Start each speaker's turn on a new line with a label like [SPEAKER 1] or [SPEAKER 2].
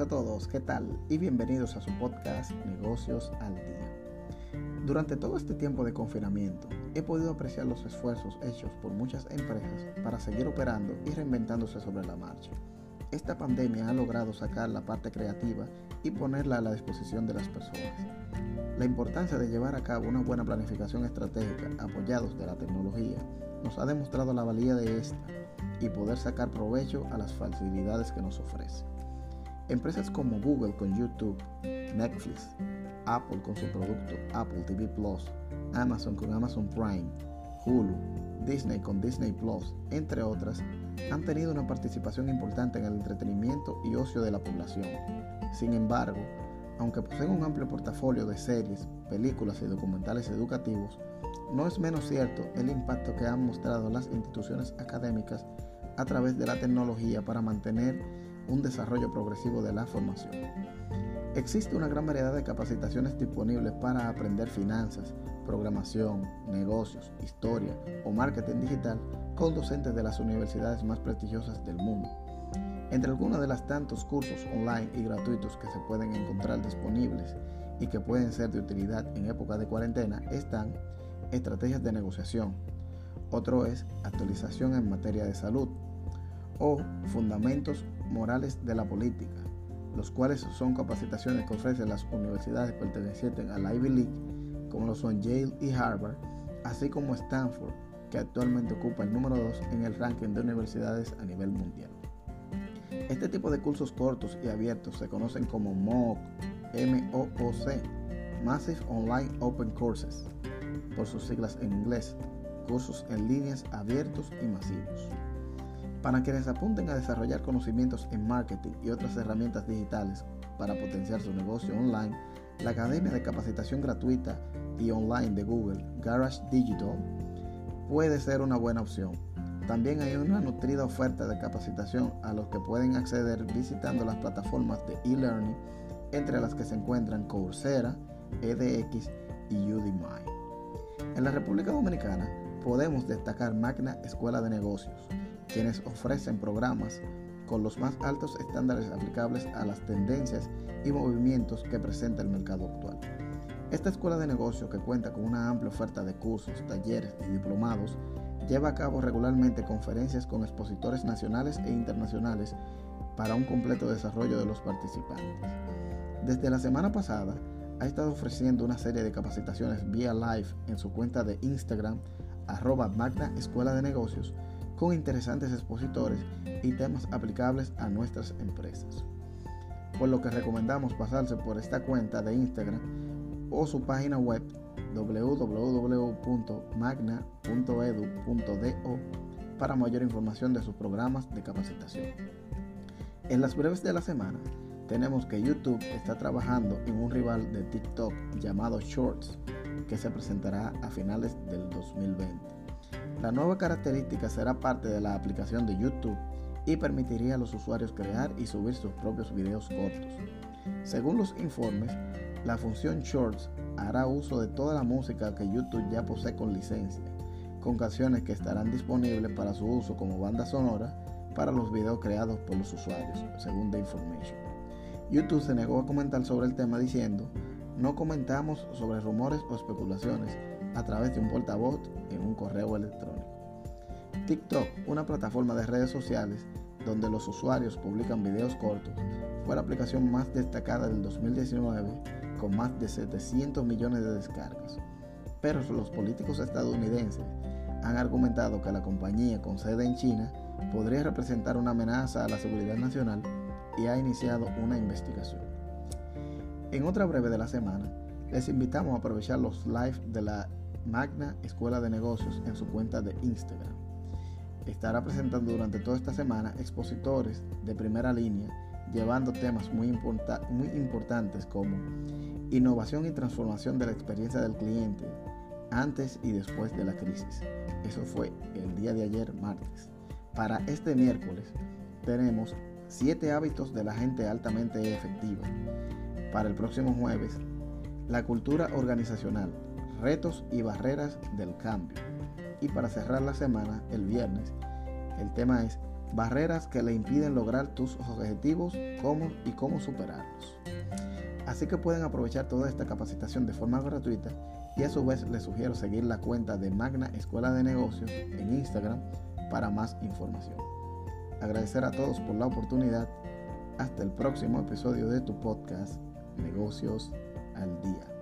[SPEAKER 1] a todos, ¿qué tal? Y bienvenidos a su podcast Negocios al Día. Durante todo este tiempo de confinamiento, he podido apreciar los esfuerzos hechos por muchas empresas para seguir operando y reinventándose sobre la marcha. Esta pandemia ha logrado sacar la parte creativa y ponerla a la disposición de las personas. La importancia de llevar a cabo una buena planificación estratégica apoyados de la tecnología nos ha demostrado la valía de esta y poder sacar provecho a las facilidades que nos ofrece. Empresas como Google con YouTube, Netflix, Apple con su producto Apple TV Plus, Amazon con Amazon Prime, Hulu, Disney con Disney Plus, entre otras, han tenido una participación importante en el entretenimiento y ocio de la población. Sin embargo, aunque poseen un amplio portafolio de series, películas y documentales educativos, no es menos cierto el impacto que han mostrado las instituciones académicas a través de la tecnología para mantener un desarrollo progresivo de la formación. Existe una gran variedad de capacitaciones disponibles para aprender finanzas, programación, negocios, historia o marketing digital con docentes de las universidades más prestigiosas del mundo. Entre algunos de los tantos cursos online y gratuitos que se pueden encontrar disponibles y que pueden ser de utilidad en época de cuarentena están estrategias de negociación, otro es actualización en materia de salud o fundamentos morales de la política, los cuales son capacitaciones que ofrecen las universidades pertenecientes a la Ivy League, como lo son Yale y Harvard, así como Stanford, que actualmente ocupa el número 2 en el ranking de universidades a nivel mundial. Este tipo de cursos cortos y abiertos se conocen como MOOC, M-O-O-C, Massive Online Open Courses, por sus siglas en inglés, cursos en líneas abiertos y masivos. Para quienes apunten a desarrollar conocimientos en marketing y otras herramientas digitales para potenciar su negocio online, la Academia de Capacitación Gratuita y Online de Google, Garage Digital, puede ser una buena opción. También hay una nutrida oferta de capacitación a los que pueden acceder visitando las plataformas de e-learning, entre las que se encuentran Coursera, edX y Udemy. En la República Dominicana podemos destacar Magna Escuela de Negocios, quienes ofrecen programas con los más altos estándares aplicables a las tendencias y movimientos que presenta el mercado actual. Esta escuela de negocio, que cuenta con una amplia oferta de cursos, talleres y diplomados, lleva a cabo regularmente conferencias con expositores nacionales e internacionales para un completo desarrollo de los participantes. Desde la semana pasada, ha estado ofreciendo una serie de capacitaciones vía live en su cuenta de Instagram, arroba Escuela de Negocios, con interesantes expositores y temas aplicables a nuestras empresas. Por lo que recomendamos pasarse por esta cuenta de Instagram o su página web www.magna.edu.do para mayor información de sus programas de capacitación. En las breves de la semana, tenemos que YouTube está trabajando en un rival de TikTok llamado Shorts, que se presentará a finales del 2020. La nueva característica será parte de la aplicación de YouTube y permitiría a los usuarios crear y subir sus propios videos cortos. Según los informes, la función Shorts hará uso de toda la música que YouTube ya posee con licencia, con canciones que estarán disponibles para su uso como banda sonora para los videos creados por los usuarios, según The Information. YouTube se negó a comentar sobre el tema diciendo, no comentamos sobre rumores o especulaciones, a través de un portavoz en un correo electrónico. TikTok, una plataforma de redes sociales donde los usuarios publican videos cortos, fue la aplicación más destacada del 2019 con más de 700 millones de descargas. Pero los políticos estadounidenses han argumentado que la compañía con sede en China podría representar una amenaza a la seguridad nacional y ha iniciado una investigación. En otra breve de la semana, les invitamos a aprovechar los live de la Magna Escuela de Negocios en su cuenta de Instagram. Estará presentando durante toda esta semana expositores de primera línea llevando temas muy, muy importantes como innovación y transformación de la experiencia del cliente antes y después de la crisis. Eso fue el día de ayer, martes. Para este miércoles tenemos 7 hábitos de la gente altamente efectiva. Para el próximo jueves, la cultura organizacional, retos y barreras del cambio. Y para cerrar la semana, el viernes, el tema es barreras que le impiden lograr tus objetivos cómo y cómo superarlos. Así que pueden aprovechar toda esta capacitación de forma gratuita y a su vez les sugiero seguir la cuenta de Magna Escuela de Negocios en Instagram para más información. Agradecer a todos por la oportunidad. Hasta el próximo episodio de tu podcast Negocios al Día.